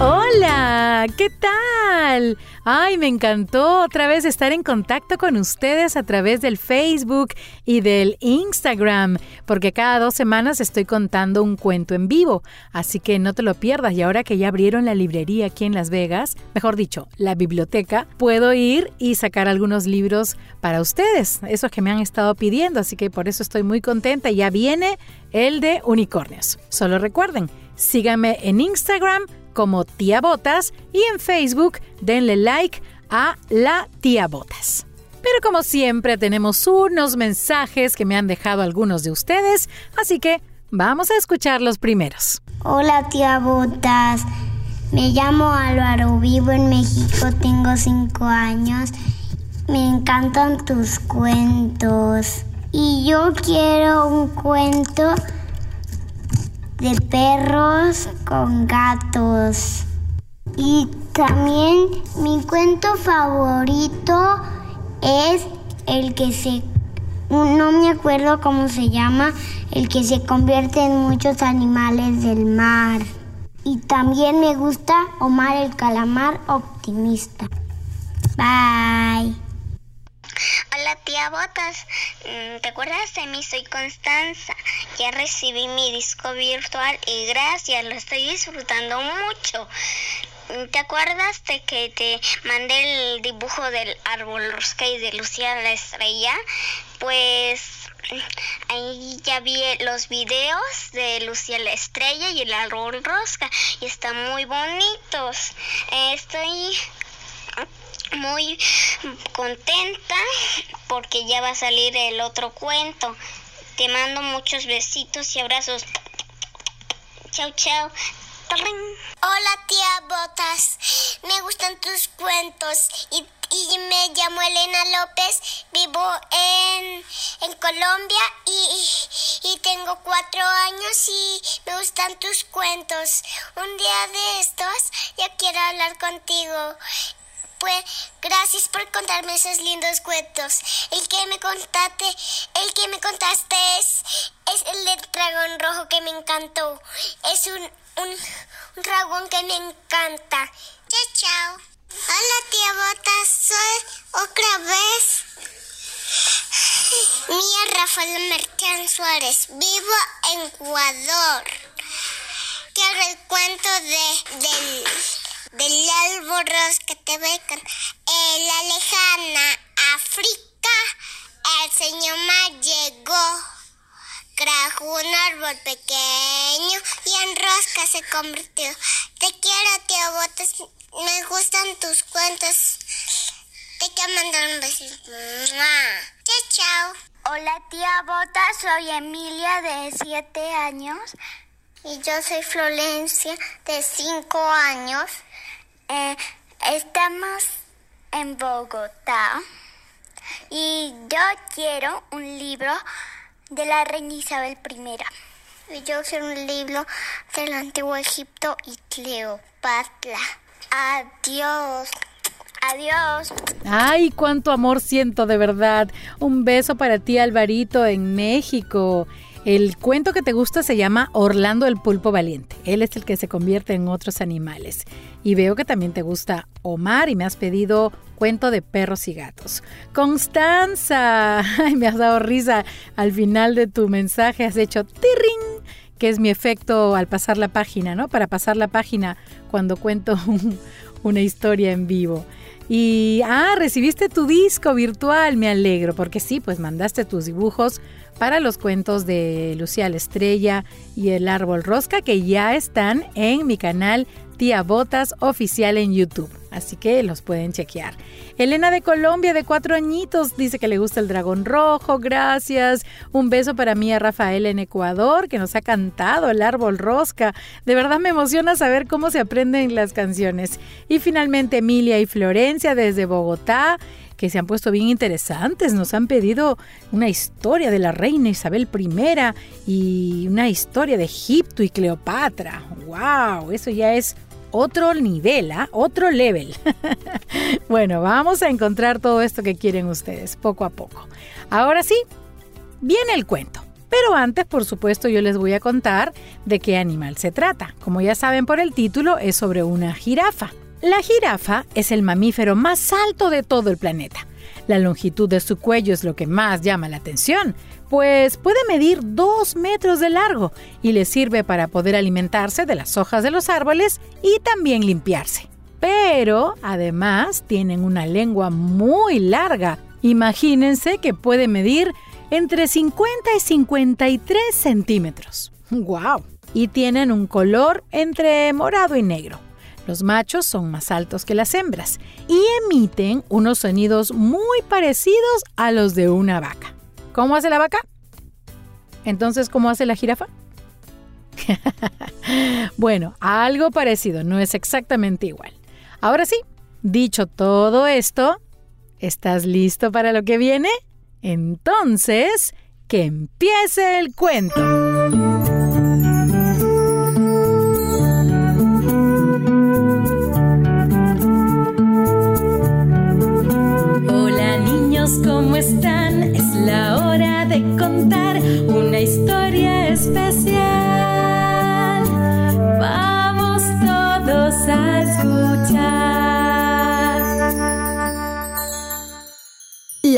Hola, ¿qué tal? Ay, me encantó otra vez estar en contacto con ustedes a través del Facebook y del Instagram, porque cada dos semanas estoy contando un cuento en vivo, así que no te lo pierdas. Y ahora que ya abrieron la librería aquí en Las Vegas, mejor dicho, la biblioteca, puedo ir y sacar algunos libros para ustedes, esos que me han estado pidiendo, así que por eso estoy muy contenta. Ya viene el de unicornios. Solo recuerden, síganme en Instagram como Tía Botas y en Facebook denle like a la Tía Botas. Pero como siempre tenemos unos mensajes que me han dejado algunos de ustedes, así que vamos a escuchar los primeros. Hola tía Botas, me llamo Álvaro, vivo en México, tengo 5 años, me encantan tus cuentos y yo quiero un cuento de perros con gatos. Y también mi cuento favorito es el que se... No me acuerdo cómo se llama, el que se convierte en muchos animales del mar. Y también me gusta Omar el calamar optimista. Bye. Tía Botas, Mm, ¿te acuerdas de mí? Soy Constanza. Ya recibí mi disco virtual y gracias, lo estoy disfrutando mucho. ¿Te acuerdas de que te mandé el dibujo del árbol rosca y de Lucía la estrella? Pues ahí ya vi los videos de Lucía la estrella y el árbol rosca y están muy bonitos. Estoy muy contenta porque ya va a salir el otro cuento. Te mando muchos besitos y abrazos. Chao, chao. Hola tía Botas, me gustan tus cuentos y, y me llamo Elena López, vivo en, en Colombia y, y tengo cuatro años y me gustan tus cuentos. Un día de estos ya quiero hablar contigo. Pues gracias por contarme esos lindos cuentos. El que me contaste, el que me contaste es, es el del dragón rojo que me encantó. Es un, un, dragón que me encanta. Chao, chao. Hola tía Botas, soy otra vez Mía Rafael Merchan Suárez. Vivo en Ecuador. Quiero el cuento de, del del álboros que te becan. En la lejana África, el señor Ma llegó. Trajo un árbol pequeño y en rosca se convirtió. Te quiero, tío Botas. Me gustan tus cuentos. Te quiero mandar un besito. Chao, chao. Hola tía Bota, soy Emilia de 7 años. Y yo soy Florencia, de 5 años. Eh, estamos en Bogotá y yo quiero un libro de la reina Isabel I. Y yo quiero un libro del antiguo Egipto y Cleopatra. Adiós. Adiós. Ay, cuánto amor siento de verdad. Un beso para ti, Alvarito, en México. El cuento que te gusta se llama Orlando el pulpo valiente. Él es el que se convierte en otros animales. Y veo que también te gusta Omar y me has pedido cuento de perros y gatos. Constanza, me has dado risa al final de tu mensaje, has hecho tirring, que es mi efecto al pasar la página, ¿no? Para pasar la página cuando cuento una historia en vivo. Y, ah, recibiste tu disco virtual, me alegro, porque sí, pues mandaste tus dibujos para los cuentos de Lucía la Estrella y el Árbol Rosca, que ya están en mi canal Tía Botas oficial en YouTube. Así que los pueden chequear. Elena de Colombia, de cuatro añitos, dice que le gusta el dragón rojo. Gracias. Un beso para mí a Rafael en Ecuador, que nos ha cantado el árbol rosca. De verdad me emociona saber cómo se aprenden las canciones. Y finalmente Emilia y Florencia desde Bogotá que se han puesto bien interesantes. Nos han pedido una historia de la reina Isabel I y una historia de Egipto y Cleopatra. ¡Wow! Eso ya es otro nivel, ¿ah? otro level. bueno, vamos a encontrar todo esto que quieren ustedes, poco a poco. Ahora sí, viene el cuento. Pero antes, por supuesto, yo les voy a contar de qué animal se trata. Como ya saben por el título, es sobre una jirafa. La jirafa es el mamífero más alto de todo el planeta. La longitud de su cuello es lo que más llama la atención, pues puede medir 2 metros de largo y le sirve para poder alimentarse de las hojas de los árboles y también limpiarse. Pero además tienen una lengua muy larga. Imagínense que puede medir entre 50 y 53 centímetros. ¡Guau! Y tienen un color entre morado y negro. Los machos son más altos que las hembras y emiten unos sonidos muy parecidos a los de una vaca. ¿Cómo hace la vaca? Entonces, ¿cómo hace la jirafa? bueno, algo parecido, no es exactamente igual. Ahora sí, dicho todo esto, ¿estás listo para lo que viene? Entonces, que empiece el cuento.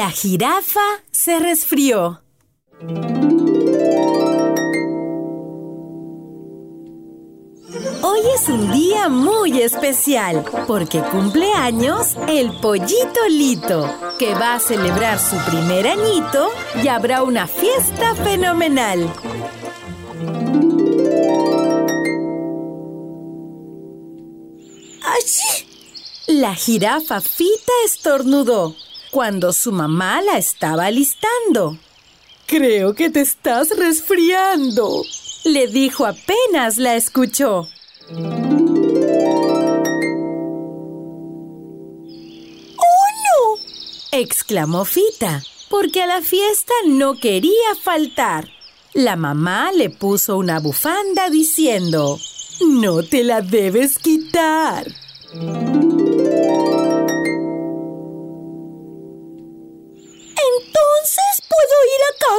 La jirafa se resfrió. Hoy es un día muy especial porque cumple años el pollito Lito, que va a celebrar su primer añito y habrá una fiesta fenomenal. ¡Achí! La jirafa Fita estornudó cuando su mamá la estaba alistando. Creo que te estás resfriando, le dijo apenas la escuchó. ¡Oh, no! exclamó Fita, porque a la fiesta no quería faltar. La mamá le puso una bufanda diciendo, No te la debes quitar.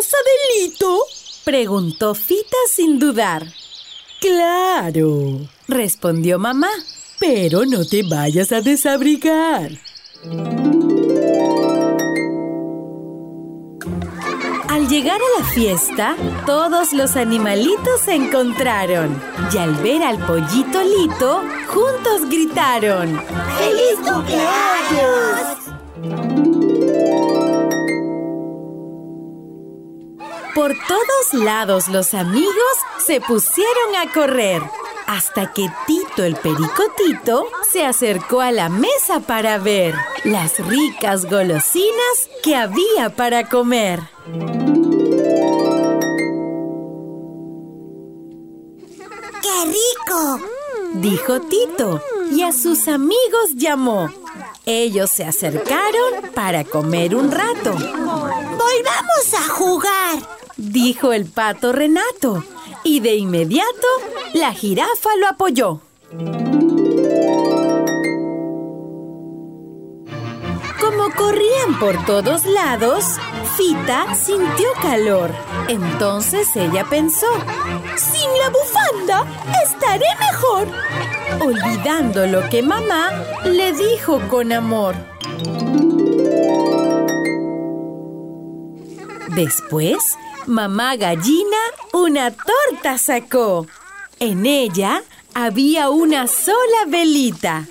Casa de Lito? Preguntó Fita sin dudar. Claro, respondió mamá. Pero no te vayas a desabrigar. Al llegar a la fiesta, todos los animalitos se encontraron y al ver al pollito Lito, juntos gritaron ¡Feliz cumpleaños! Por todos lados los amigos se pusieron a correr, hasta que Tito el Pericotito se acercó a la mesa para ver las ricas golosinas que había para comer. ¡Qué rico! Dijo Tito y a sus amigos llamó. Ellos se acercaron para comer un rato. ¡Volvamos a jugar! Dijo el pato Renato y de inmediato la jirafa lo apoyó. Como corrían por todos lados, Fita sintió calor. Entonces ella pensó, sin la bufanda estaré mejor. Olvidando lo que mamá le dijo con amor. Después, mamá gallina una torta sacó. En ella había una sola velita.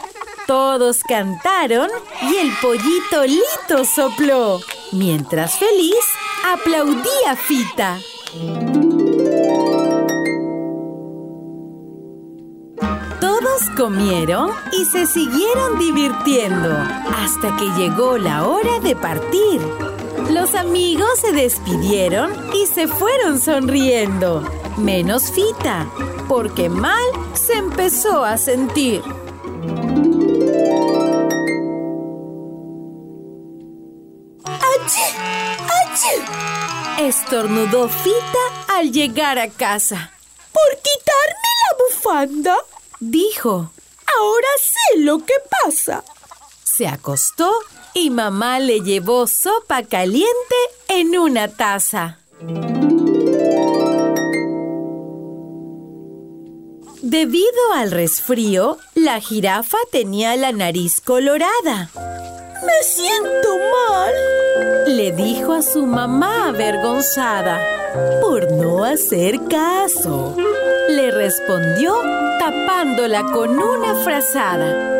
Todos cantaron y el pollito Lito sopló, mientras feliz aplaudía Fita. Todos comieron y se siguieron divirtiendo hasta que llegó la hora de partir. Los amigos se despidieron y se fueron sonriendo, menos Fita, porque mal se empezó a sentir. Estornudó Fita al llegar a casa. ¿Por quitarme la bufanda? Dijo. Ahora sé lo que pasa. Se acostó y mamá le llevó sopa caliente en una taza. Debido al resfrío, la jirafa tenía la nariz colorada. Me siento mal, le dijo a su mamá avergonzada, por no hacer caso. Le respondió tapándola con una frazada.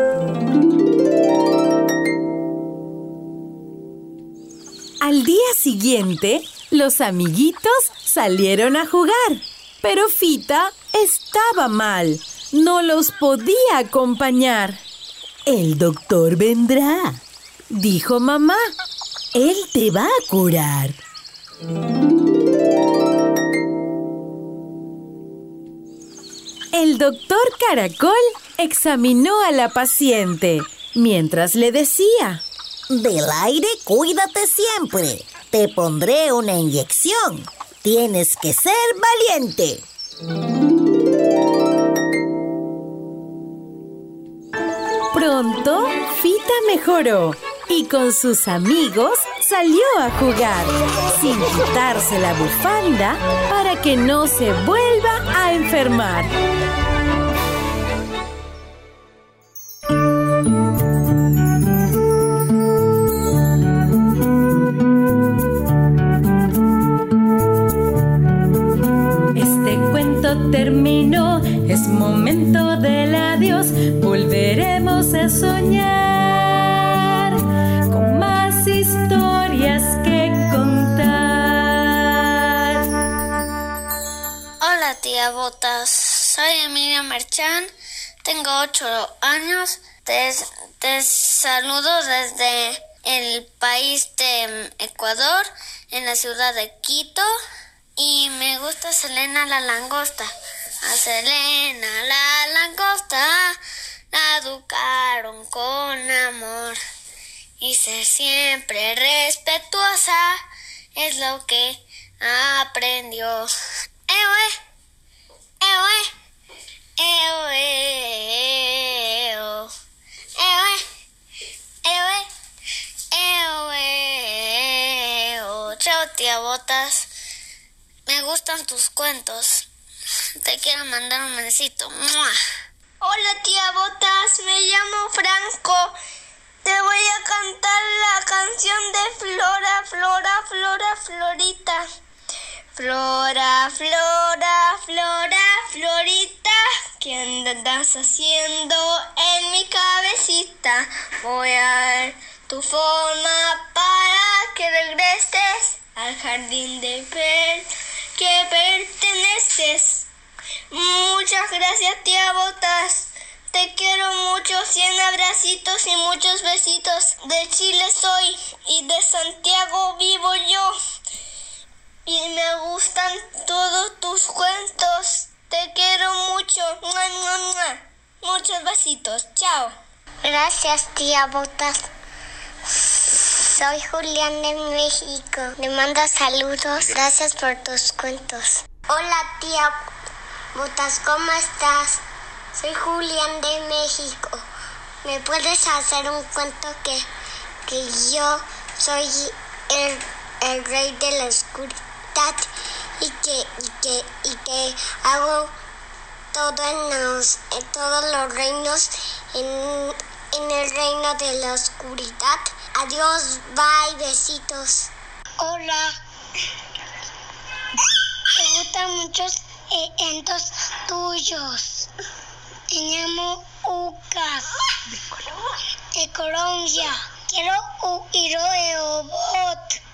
Al día siguiente, los amiguitos salieron a jugar, pero Fita estaba mal. No los podía acompañar. El doctor vendrá, dijo mamá. Él te va a curar. El doctor Caracol examinó a la paciente mientras le decía, Del aire cuídate siempre. Te pondré una inyección. Tienes que ser valiente. Pronto, Fita mejoró y con sus amigos salió a jugar, sin quitarse la bufanda para que no se vuelva a enfermar. 8 años, te, te saludo desde el país de Ecuador, en la ciudad de Quito, y me gusta Selena la langosta. A Selena la langosta la educaron con amor. Y ser siempre respetuosa es lo que aprendió. Ewe, ewe, Chao tía Botas, me gustan tus cuentos. Te quiero mandar un besito. Hola tía Botas, me llamo Franco. Te voy a cantar la canción de Flora, Flora, Flora, Florita. Flora, Flora, andas haciendo en mi cabecita? Voy a ver tu forma para que regreses al jardín de per que perteneces. Muchas gracias, tía Botas. Te quiero mucho, 100 abracitos y muchos besitos. De Chile soy y de Santiago vivo yo. Y me gustan todos tus cuentos. Te quiero mucho. ¡Mua, mua, mua! Muchos besitos. Chao. Gracias tía Botas. Soy Julián de México. Le mando saludos. Gracias por tus cuentos. Hola tía Botas, ¿cómo estás? Soy Julián de México. ¿Me puedes hacer un cuento que, que yo soy el el rey de la oscuridad y que, y que, y que hago todo en, los, todos los reinos en, en el reino de la oscuridad. Adiós, bye, besitos. Hola. Me gustan muchos eventos tuyos. Me llamo Ucas. De Colombia. Quiero un hero bot.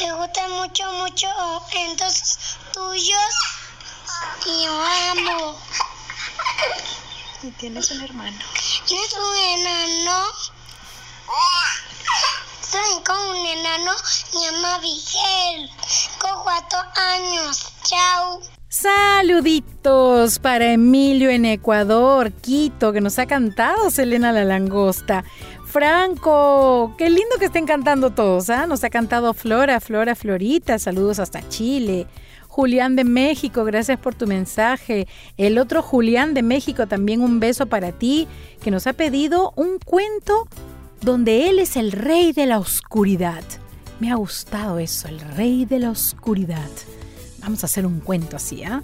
Me gustan mucho, mucho eventos tuyos. Y yo amo. ¿Y tienes un hermano? ¿Tienes un enano? Soy con un enano, se llama Vigel, con cuatro años. Chao. Saluditos para Emilio en Ecuador, Quito, que nos ha cantado Selena la Langosta. Franco, qué lindo que estén cantando todos, ¿ah? Nos ha cantado Flora, Flora, Florita, saludos hasta Chile. Julián de México, gracias por tu mensaje. El otro Julián de México, también un beso para ti, que nos ha pedido un cuento donde él es el rey de la oscuridad. Me ha gustado eso, el rey de la oscuridad. Vamos a hacer un cuento así, ¿ah?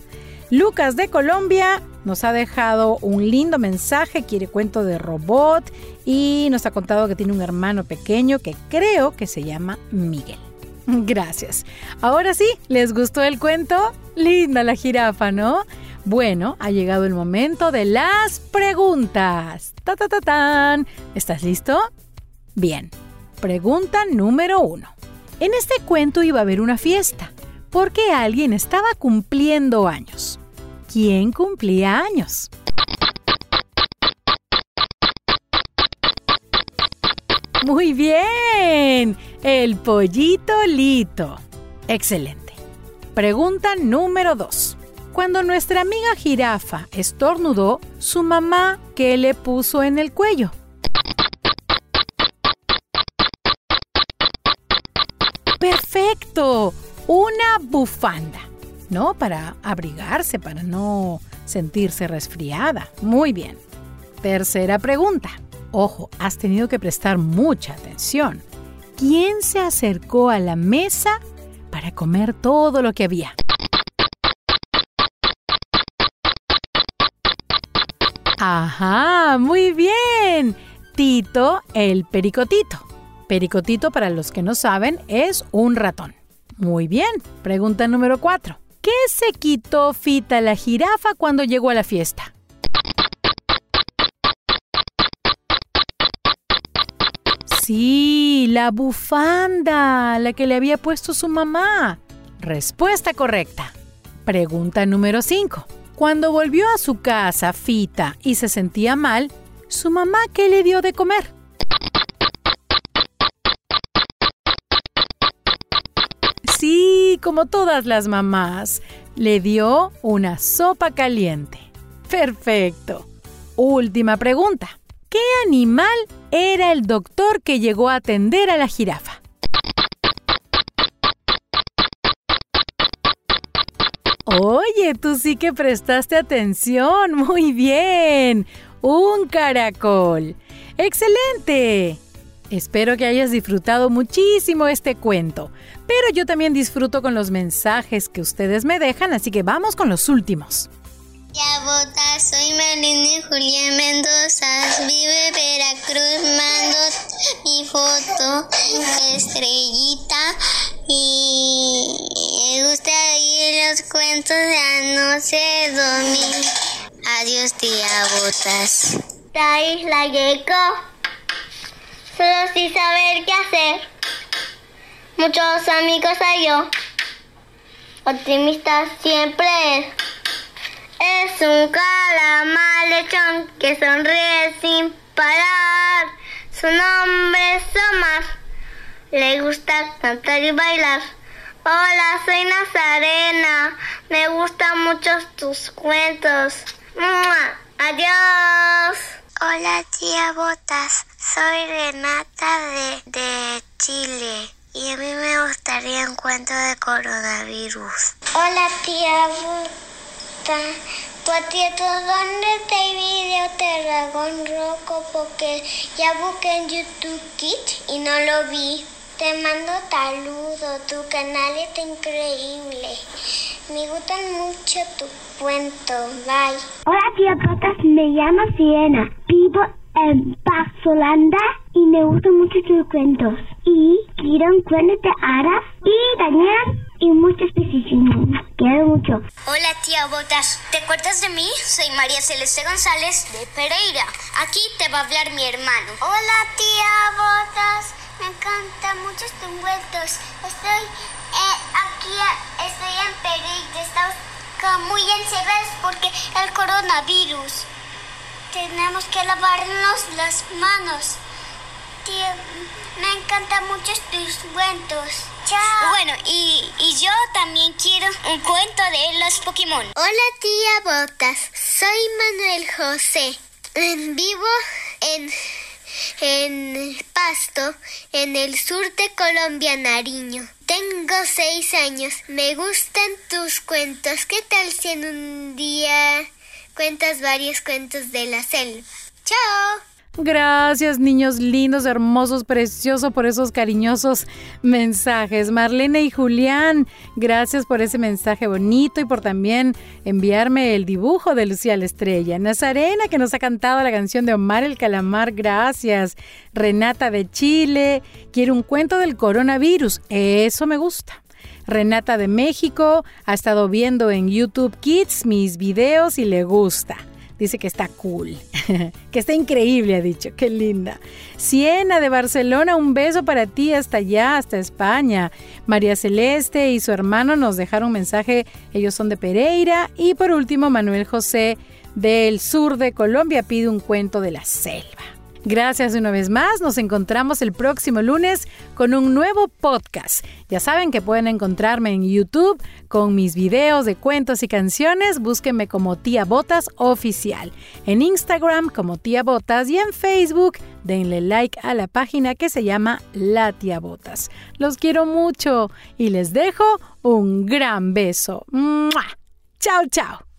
Lucas de Colombia nos ha dejado un lindo mensaje, quiere cuento de robot y nos ha contado que tiene un hermano pequeño que creo que se llama Miguel. Gracias. Ahora sí, ¿les gustó el cuento? Linda la jirafa, ¿no? Bueno, ha llegado el momento de las preguntas. Ta, ta, ta, tan. ¿Estás listo? Bien. Pregunta número uno. En este cuento iba a haber una fiesta, porque alguien estaba cumpliendo años. ¿Quién cumplía años? Muy bien, el pollito Lito. Excelente. Pregunta número 2. Cuando nuestra amiga jirafa estornudó, su mamá, ¿qué le puso en el cuello? Perfecto, una bufanda, ¿no? Para abrigarse, para no sentirse resfriada. Muy bien. Tercera pregunta. Ojo, has tenido que prestar mucha atención. ¿Quién se acercó a la mesa para comer todo lo que había? Ajá, muy bien. Tito el pericotito. Pericotito, para los que no saben, es un ratón. Muy bien. Pregunta número 4. ¿Qué se quitó Fita la jirafa cuando llegó a la fiesta? Sí, la bufanda, la que le había puesto su mamá. Respuesta correcta. Pregunta número 5. Cuando volvió a su casa Fita y se sentía mal, ¿su mamá qué le dio de comer? Como todas las mamás, le dio una sopa caliente. Perfecto. Última pregunta. ¿Qué animal era el doctor que llegó a atender a la jirafa? Oye, tú sí que prestaste atención. Muy bien. Un caracol. Excelente. Espero que hayas disfrutado muchísimo este cuento, pero yo también disfruto con los mensajes que ustedes me dejan, así que vamos con los últimos. Ya vota, soy Marina Julián Mendoza, vive Veracruz, mando mi foto, estrellita, y me gusta oír los cuentos de anoche dormir. Adiós, tía Botas. La isla llegó, solo sin saber qué hacer. Muchos amigos hay yo, optimista siempre es. Es un calamar lechón que sonríe sin parar. Su nombre es Omar. Le gusta cantar y bailar. Hola, soy Nazarena. Me gustan mucho tus cuentos. ¡Mua! Adiós. Hola, tía Botas. Soy Renata de, de Chile. Y a mí me gustaría un cuento de coronavirus. Hola, tía Botas. Tu tieto, ¿dónde está el video de Dragón Rojo? Porque ya busqué en YouTube Kids y no lo vi. Te mando saludo, tu canal está increíble. Me gustan mucho tu cuento. Bye. Hola tía Patas, me llamo Siena. Vivo en Holanda y me gustan mucho tus cuentos. Y quiero un cuento de hadas y Daniel y muchos besitos. Quiero mucho. Hola tía Botas, ¿te acuerdas de mí? Soy María Celeste González de Pereira. Aquí te va a hablar mi hermano. Hola tía Botas, me encantan mucho tus cuentos. Estoy eh, aquí, estoy en Pereira. Estamos muy encerrados porque el coronavirus. Tenemos que lavarnos las manos. Me encantan mucho tus cuentos. Chao. Bueno, y, y yo también quiero un cuento de los Pokémon. Hola tía Botas, soy Manuel José. Vivo en, en Pasto, en el sur de Colombia, Nariño. Tengo seis años. Me gustan tus cuentos. ¿Qué tal si en un día cuentas varios cuentos de la selva? ¡Chao! Gracias, niños lindos, hermosos, preciosos, por esos cariñosos mensajes. Marlene y Julián, gracias por ese mensaje bonito y por también enviarme el dibujo de Lucía la Estrella. Nazarena, que nos ha cantado la canción de Omar el Calamar, gracias. Renata de Chile, quiere un cuento del coronavirus, eso me gusta. Renata de México ha estado viendo en YouTube Kids mis videos y le gusta. Dice que está cool, que está increíble, ha dicho, qué linda. Siena de Barcelona, un beso para ti hasta allá, hasta España. María Celeste y su hermano nos dejaron un mensaje, ellos son de Pereira. Y por último, Manuel José del sur de Colombia pide un cuento de la selva. Gracias una vez más. Nos encontramos el próximo lunes con un nuevo podcast. Ya saben que pueden encontrarme en YouTube con mis videos de cuentos y canciones. Búsquenme como Tía Botas Oficial. En Instagram como Tía Botas y en Facebook denle like a la página que se llama La Tía Botas. Los quiero mucho y les dejo un gran beso. ¡Mua! Chao, chao.